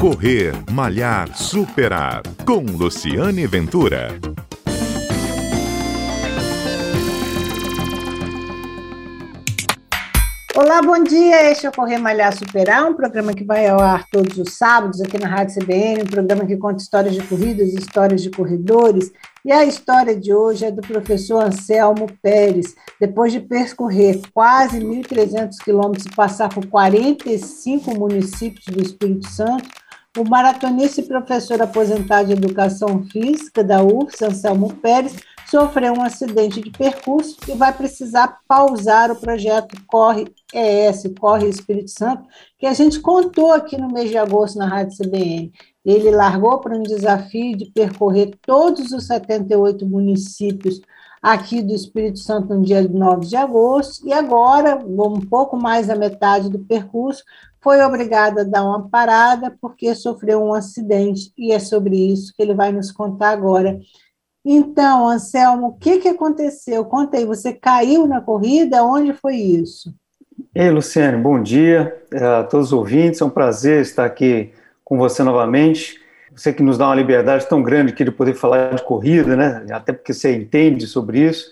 Correr, Malhar, Superar. Com Luciane Ventura. Olá, bom dia. Este é o Correr Malhar Superar, um programa que vai ao ar todos os sábados aqui na Rádio CBN, um programa que conta histórias de corridas, histórias de corredores. E a história de hoje é do professor Anselmo Pérez. Depois de percorrer quase 1.300 quilômetros e passar por 45 municípios do Espírito Santo, o maratonista e professor aposentado de Educação Física da UFS, Anselmo Pérez, sofreu um acidente de percurso e vai precisar pausar o projeto Corre ES, Corre Espírito Santo, que a gente contou aqui no mês de agosto na Rádio CBN. Ele largou para um desafio de percorrer todos os 78 municípios aqui do Espírito Santo no dia 9 de agosto, e agora, um pouco mais da metade do percurso, foi obrigado a dar uma parada porque sofreu um acidente, e é sobre isso que ele vai nos contar agora. Então, Anselmo, o que, que aconteceu? Conta aí, você caiu na corrida? Onde foi isso? Ei, Luciane, bom dia a todos os ouvintes. É um prazer estar aqui com você novamente. Você que nos dá uma liberdade tão grande aqui de poder falar de corrida, né? Até porque você entende sobre isso.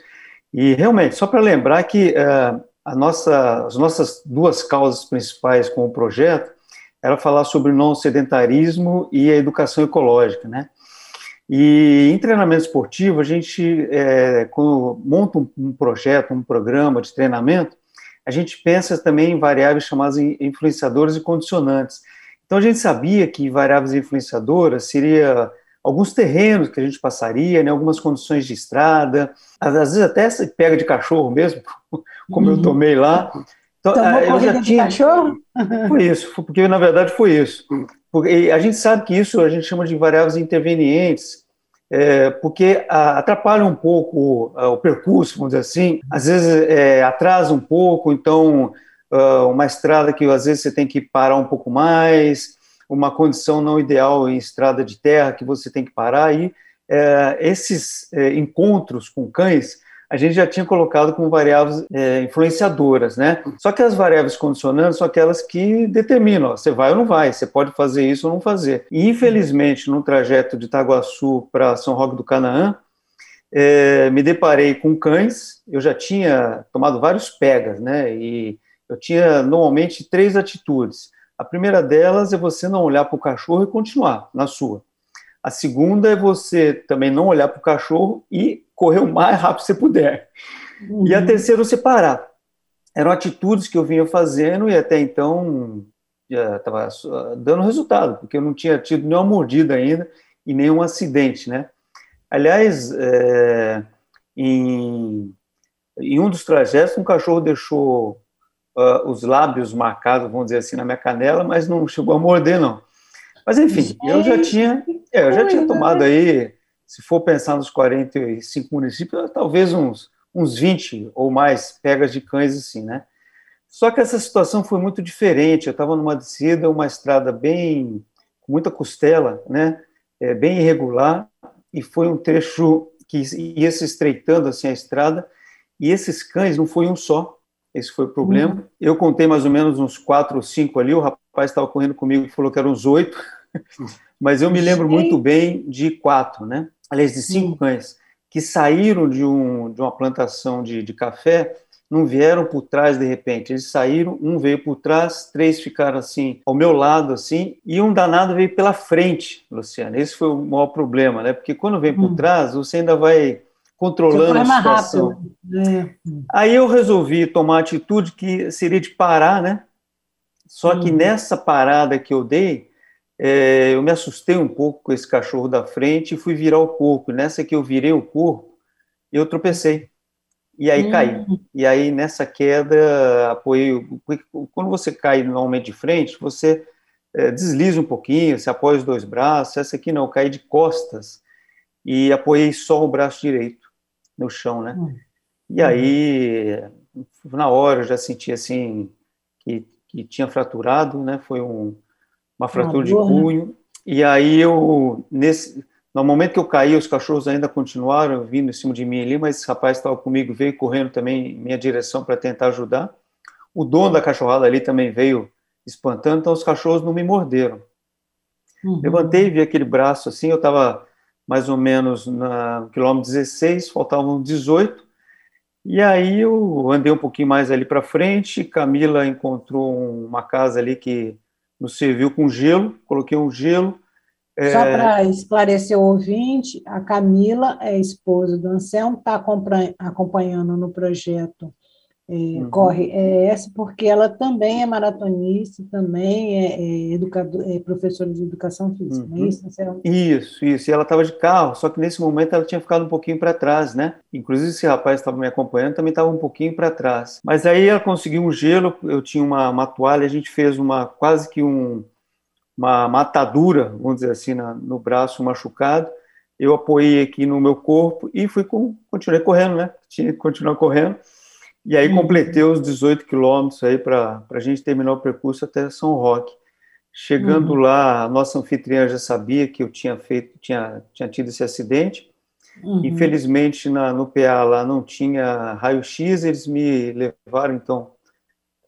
E realmente, só para lembrar que a nossa, as nossas duas causas principais com o projeto era falar sobre o não sedentarismo e a educação ecológica, né? E em treinamento esportivo, a gente, é, quando monta um, um, projeto, um programa de treinamento, a gente pensa também em variáveis chamadas influenciadoras e condicionantes. Então, a gente sabia que variáveis influenciadoras seria alguns terrenos que a gente passaria, né, algumas condições de estrada, às vezes até se pega de cachorro mesmo, como uhum. eu tomei lá. Então, Tomou eu já tinha... de cachorro? Foi isso, porque na verdade foi isso. Porque a gente sabe que isso a gente chama de variáveis intervenientes, é, porque atrapalha um pouco o percurso, vamos dizer assim, às vezes é, atrasa um pouco, então ah, uma estrada que às vezes você tem que parar um pouco mais, uma condição não ideal em estrada de terra que você tem que parar, e é, esses é, encontros com cães a gente já tinha colocado como variáveis é, influenciadoras, né? Só que as variáveis condicionantes são aquelas que determinam, ó, você vai ou não vai, você pode fazer isso ou não fazer. E, infelizmente, no trajeto de Itaguaçu para São Roque do Canaã, é, me deparei com cães, eu já tinha tomado vários pegas, né? E eu tinha, normalmente, três atitudes. A primeira delas é você não olhar para o cachorro e continuar na sua. A segunda é você também não olhar para o cachorro e correr o mais rápido que você puder. Uhum. E a uhum. terceira, você parar. Eram atitudes que eu vinha fazendo e até então estava dando resultado, porque eu não tinha tido nenhuma mordida ainda e nenhum acidente, né? Aliás, é, em, em um dos trajetos, um cachorro deixou uh, os lábios marcados, vamos dizer assim, na minha canela, mas não chegou a morder, não. Mas enfim, eu já tinha, é, eu já tinha tomado aí se for pensar nos 45 municípios, talvez uns, uns 20 ou mais pegas de cães assim, né? Só que essa situação foi muito diferente. Eu estava numa descida, uma estrada bem com muita costela, né? É, bem irregular e foi um trecho que ia se estreitando assim a estrada e esses cães não foi um só. Esse foi o problema. Uhum. Eu contei mais ou menos uns quatro ou cinco ali. O rapaz estava correndo comigo e falou que eram uns oito, mas eu me lembro muito bem de quatro, né? aliás, de cinco cães, que saíram de, um, de uma plantação de, de café, não vieram por trás de repente, eles saíram, um veio por trás, três ficaram assim, ao meu lado, assim, e um danado veio pela frente, Luciana. Esse foi o maior problema, né? Porque quando vem por hum. trás, você ainda vai controlando a situação. É. Aí eu resolvi tomar a atitude que seria de parar, né? Só que hum. nessa parada que eu dei, é, eu me assustei um pouco com esse cachorro da frente e fui virar o corpo. Nessa que eu virei o corpo, eu tropecei. E aí hum. caí. E aí, nessa queda, apoiei. Quando você cai normalmente de frente, você é, desliza um pouquinho, você apoia os dois braços. Essa aqui não, eu caí de costas e apoiei só o braço direito no chão, né? Hum. E aí, na hora, eu já senti assim que, que tinha fraturado, né? Foi um uma fratura de né? punho. Né? E aí eu, nesse, no momento que eu caí, os cachorros ainda continuaram vindo em cima de mim ali, mas esse rapaz estava comigo, veio correndo também em minha direção para tentar ajudar. O dono da cachorrada ali também veio espantando, então os cachorros não me morderam. Uhum. Levantei, vi aquele braço assim, eu estava mais ou menos no quilômetro 16, faltavam 18, e aí eu andei um pouquinho mais ali para frente, Camila encontrou uma casa ali que nos serviu com gelo, coloquei um gelo. Só é... para esclarecer o ouvinte, a Camila é esposa do Anselmo, está acompanhando no projeto é, uhum. corre é essa, porque ela também é maratonista, também é, é, educador, é professora de educação física, uhum. não é isso? Isso, isso. E ela estava de carro, só que nesse momento ela tinha ficado um pouquinho para trás, né? Inclusive esse rapaz estava me acompanhando também estava um pouquinho para trás. Mas aí ela conseguiu um gelo, eu tinha uma, uma toalha, a gente fez uma quase que um, uma matadura, vamos dizer assim, na, no braço machucado. Eu apoiei aqui no meu corpo e fui com, continuei correndo, né? Tinha que continuar correndo. E aí completei os 18 quilômetros aí para a gente terminar o percurso até São Roque. Chegando uhum. lá, a nossa anfitriã já sabia que eu tinha feito, tinha, tinha tido esse acidente. Uhum. Infelizmente, na, no PA lá não tinha raio-x, eles me levaram, então,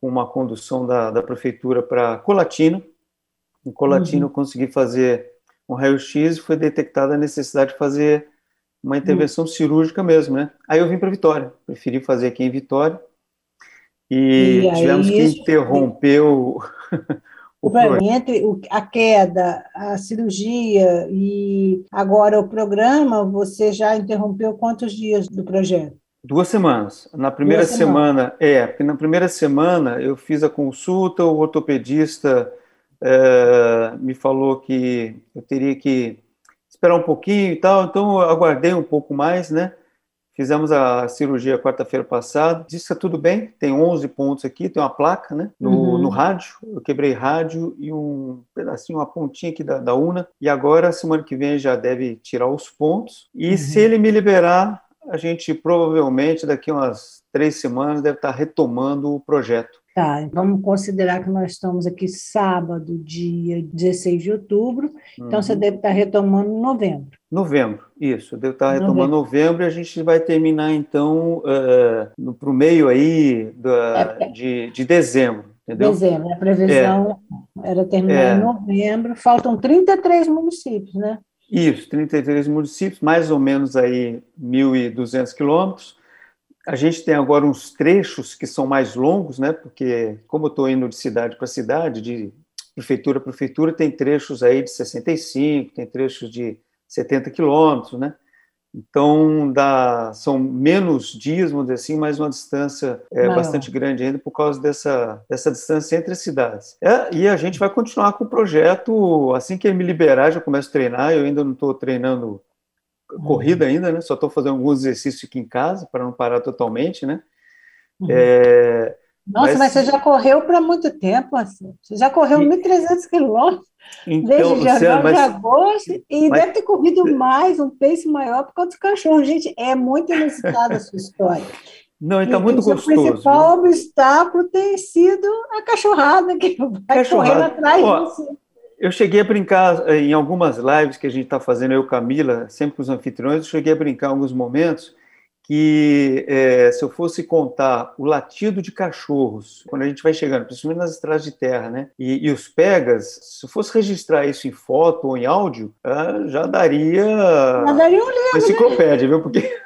com uma condução da, da prefeitura para Colatina. Em Colatina uhum. eu consegui fazer um raio-x e foi detectada a necessidade de fazer uma intervenção hum. cirúrgica mesmo, né? Aí eu vim para Vitória, preferi fazer aqui em Vitória e, e tivemos que interromper o, o entre a queda, a cirurgia e agora o programa, você já interrompeu quantos dias do projeto? Duas semanas. Na primeira Duas semana, semana, é, porque na primeira semana eu fiz a consulta, o ortopedista é, me falou que eu teria que esperar um pouquinho e tal. Então, eu aguardei um pouco mais, né? Fizemos a cirurgia quarta-feira passada. Disse que tá tudo bem, tem 11 pontos aqui, tem uma placa, né? No, uhum. no rádio. Eu quebrei rádio e um pedacinho, uma pontinha aqui da, da UNA. E agora, semana que vem, já deve tirar os pontos. E uhum. se ele me liberar, a gente provavelmente, daqui umas três semanas, deve estar retomando o projeto. Tá, vamos considerar que nós estamos aqui sábado, dia 16 de outubro, uhum. então você uhum. deve estar retomando em novembro. Novembro, isso, deve estar retomando novembro, novembro e a gente vai terminar então uh, para o meio aí da, é, de, de dezembro, entendeu? Dezembro, a previsão é. era terminar é. em novembro, faltam 33 municípios, né? Isso, 33 municípios, mais ou menos aí 1.200 quilômetros, a gente tem agora uns trechos que são mais longos, né? Porque como eu estou indo de cidade para cidade, de prefeitura a prefeitura, tem trechos aí de 65, tem trechos de 70 quilômetros, né? Então, dá, são menos dias, vamos dizer assim, mas uma distância é, bastante grande ainda por causa dessa, dessa distância entre as cidades. É, e a gente vai continuar com o projeto, assim que ele me liberar, já começo a treinar, eu ainda não estou treinando corrida uhum. ainda, né? Só estou fazendo alguns exercícios aqui em casa para não parar totalmente, né? Uhum. É, Nossa, mas... mas... você já correu para muito tempo, assim. Você já correu e... 1.300 quilômetros então, desde janeiro mas... de agosto e mas... deve ter corrido mais, um pace maior por causa do cachorro. Gente, é muito inusitada a sua história. Não, está muito gostoso. O principal obstáculo tem sido a cachorrada que vai cachorrada. correndo atrás Ó, de você. Eu cheguei a brincar eh, em algumas lives que a gente está fazendo, eu Camila, sempre com os anfitriões, eu cheguei a brincar em alguns momentos que é, se eu fosse contar o latido de cachorros, quando a gente vai chegando, principalmente nas estradas de terra, né, e, e os pegas, se eu fosse registrar isso em foto ou em áudio, ah, já daria, já daria um livro, uma enciclopédia, né? viu? Porque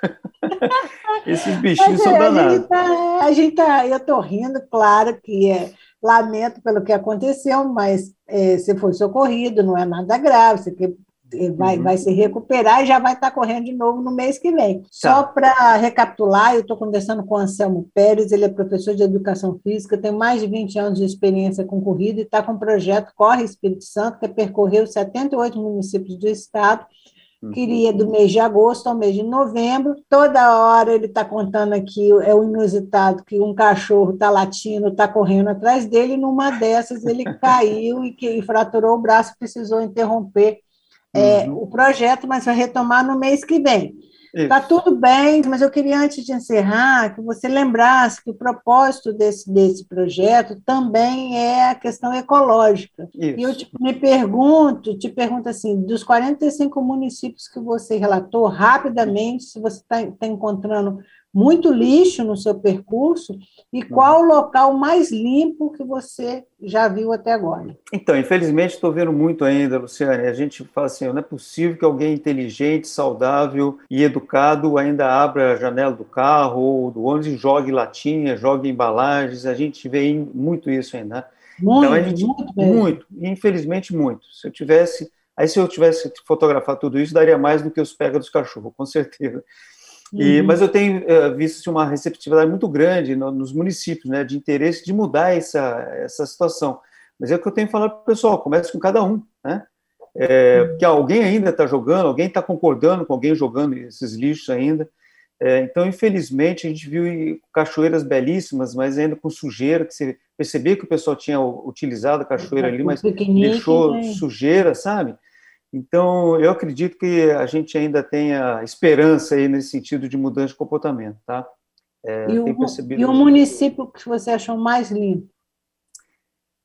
esses bichinhos Mas, são é, danados. Tá, a gente tá, eu estou rindo, claro que é lamento pelo que aconteceu, mas é, você foi socorrido, não é nada grave, você é, vai, uhum. vai se recuperar e já vai estar correndo de novo no mês que vem. Tá. Só para recapitular, eu estou conversando com o Anselmo Pérez, ele é professor de Educação Física, tem mais de 20 anos de experiência com corrida e está com o projeto Corre Espírito Santo, que percorreu 78 municípios do estado, queria do mês de agosto ao mês de novembro. Toda hora ele está contando aqui, é o inusitado, que um cachorro está latindo, está correndo atrás dele, e numa dessas ele caiu e, que, e fraturou o braço, precisou interromper é, uhum. o projeto, mas vai retomar no mês que vem. Está tudo bem, mas eu queria, antes de encerrar, que você lembrasse que o propósito desse, desse projeto também é a questão ecológica. Isso. E eu te, me pergunto, te pergunto assim, dos 45 municípios que você relatou, rapidamente, se você está tá encontrando muito lixo no seu percurso e qual o local mais limpo que você já viu até agora? Então, infelizmente, estou vendo muito ainda, Luciane. A gente fala assim, não é possível que alguém inteligente, saudável e educado ainda abra a janela do carro ou do ônibus e jogue latinha, jogue embalagens. A gente vê muito isso ainda. Né? Muito, então, a gente, muito, muito, infelizmente muito. Se eu tivesse, aí se eu tivesse fotografado tudo isso, daria mais do que os pega dos cachorros, com certeza. E, uhum. Mas eu tenho uh, visto assim, uma receptividade muito grande no, nos municípios, né, de interesse de mudar essa, essa situação. Mas é o que eu tenho falado para o pessoal, comece com cada um, né? É, uhum. Porque alguém ainda está jogando, alguém está concordando com alguém jogando esses lixos ainda. É, então, infelizmente, a gente viu cachoeiras belíssimas, mas ainda com sujeira, que você percebia que o pessoal tinha utilizado a cachoeira ali, mas deixou né? sujeira, sabe? Então, eu acredito que a gente ainda tenha esperança aí nesse sentido de mudança de comportamento, tá? É, e, o, e o município que você achou mais limpo?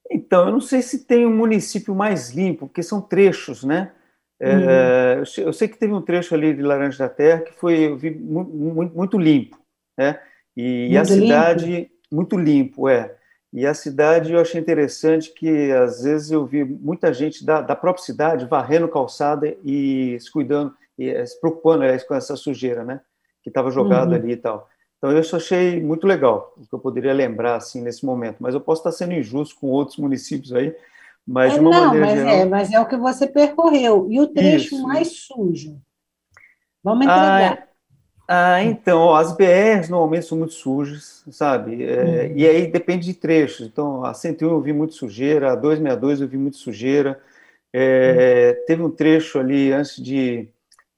Então, eu não sei se tem um município mais limpo, porque são trechos, né? É, uhum. Eu sei que teve um trecho ali de Laranja da Terra que foi eu vi, muito, muito limpo, né? E, muito a cidade limpo. muito limpo, é. E a cidade eu achei interessante que às vezes eu vi muita gente da, da própria cidade varrendo calçada e se cuidando, e eh, se preocupando aliás, com essa sujeira, né? Que estava jogado uhum. ali e tal. Então eu isso achei muito legal, o que eu poderia lembrar assim nesse momento. Mas eu posso estar sendo injusto com outros municípios aí, mas é, de uma não, maneira mas geral. É, mas é o que você percorreu. E o trecho isso, mais sujo? Vamos entregar. Ah, ah, então, ó, as BRs normalmente são muito sujas, sabe? É, uhum. E aí depende de trechos. Então, a 101 eu vi muito sujeira, a 262 eu vi muito sujeira. É, uhum. Teve um trecho ali antes de,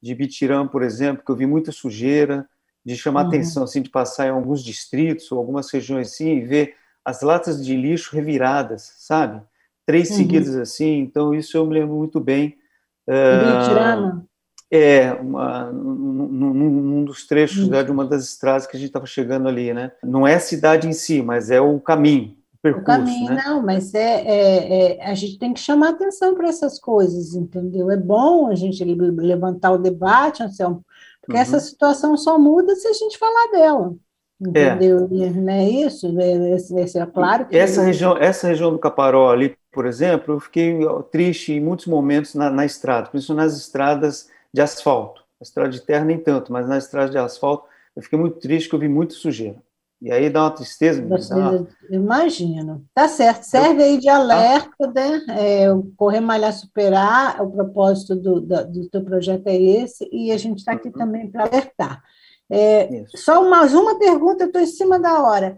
de Bitirã, por exemplo, que eu vi muita sujeira, de chamar uhum. atenção, assim, de passar em alguns distritos ou algumas regiões assim e ver as latas de lixo reviradas, sabe? Três seguidas assim. Então, isso eu me lembro muito bem. Bitirana? É, uma, num, num, dos trechos né, de uma das estradas que a gente estava chegando ali, né? Não é a cidade em si, mas é o caminho, o percurso. O caminho, né? não, mas é, é, é, a gente tem que chamar atenção para essas coisas, entendeu? É bom a gente levantar o debate, Anselmo, porque uhum. essa situação só muda se a gente falar dela. Entendeu? É. Não é isso? É, é, é claro que. Essa região, essa região do Caparó ali, por exemplo, eu fiquei triste em muitos momentos na, na estrada, principalmente nas estradas de asfalto. A estrada de terra nem tanto, mas na estrada de asfalto eu fiquei muito triste que eu vi muita sujeira. E aí dá uma tristeza. Dá uma... Imagino. Tá certo. Serve aí de alerta, né? É, correr, malhar, superar. O propósito do, do, do teu projeto é esse. E a gente está aqui uhum. também para alertar. É, só mais uma pergunta, eu estou em cima da hora.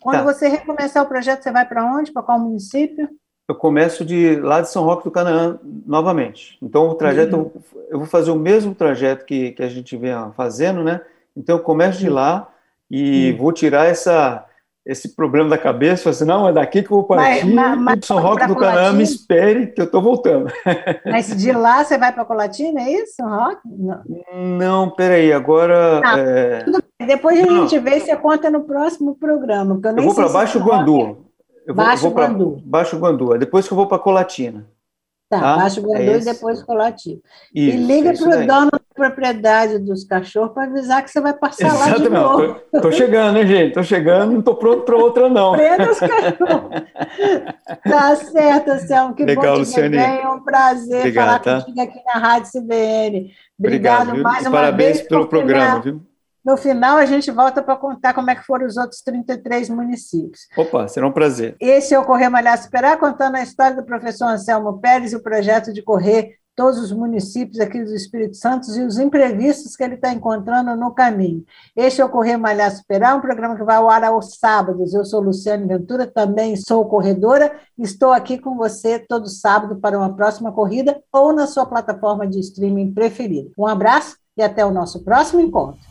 Quando tá. você recomeçar o projeto, você vai para onde? Para qual município? Eu começo de lá de São Roque do Canaã novamente. Então, o trajeto, uhum. eu vou fazer o mesmo trajeto que, que a gente vem fazendo, né? Então, eu começo de lá e uhum. vou tirar essa, esse problema da cabeça, assim, não, é daqui que eu vou partir, mas, mas, São Roque do Canaã, me espere que eu estou voltando. Mas de lá você vai para Colatina, é isso, São Roque? Não, não peraí, agora... Ah, é... Depois a não. gente vê se conta no próximo programa. eu, eu vou para Baixo Guandu. Eu vou, Baixo Guandu. Baixo Guandu. Depois que eu vou para Colatina. Tá, tá? Baixo Guandu é e depois Colatina. Isso, e liga é para o dono da propriedade dos cachorros para avisar que você vai passar Exato, lá de não. novo. Estou chegando, hein, gente? Estou chegando, não estou pronto para outra, não. Prenda os cachorros. tá certo, Anselmo. Que Legal, bom te ver É um prazer Obrigado, falar tá? contigo aqui na Rádio CBN. Obrigado, Obrigado mais uma Parabéns vez. Parabéns pelo programa, viu? No final, a gente volta para contar como é que foram os outros 33 municípios. Opa, será um prazer. Esse é o Correr Malhar Superar, contando a história do professor Anselmo Pérez e o projeto de correr todos os municípios aqui do Espírito Santo e os imprevistos que ele está encontrando no caminho. Este é o Correr Malhar Superar, um programa que vai ao ar aos sábados. Eu sou Luciane Ventura, também sou corredora. Estou aqui com você todo sábado para uma próxima corrida ou na sua plataforma de streaming preferida. Um abraço e até o nosso próximo encontro.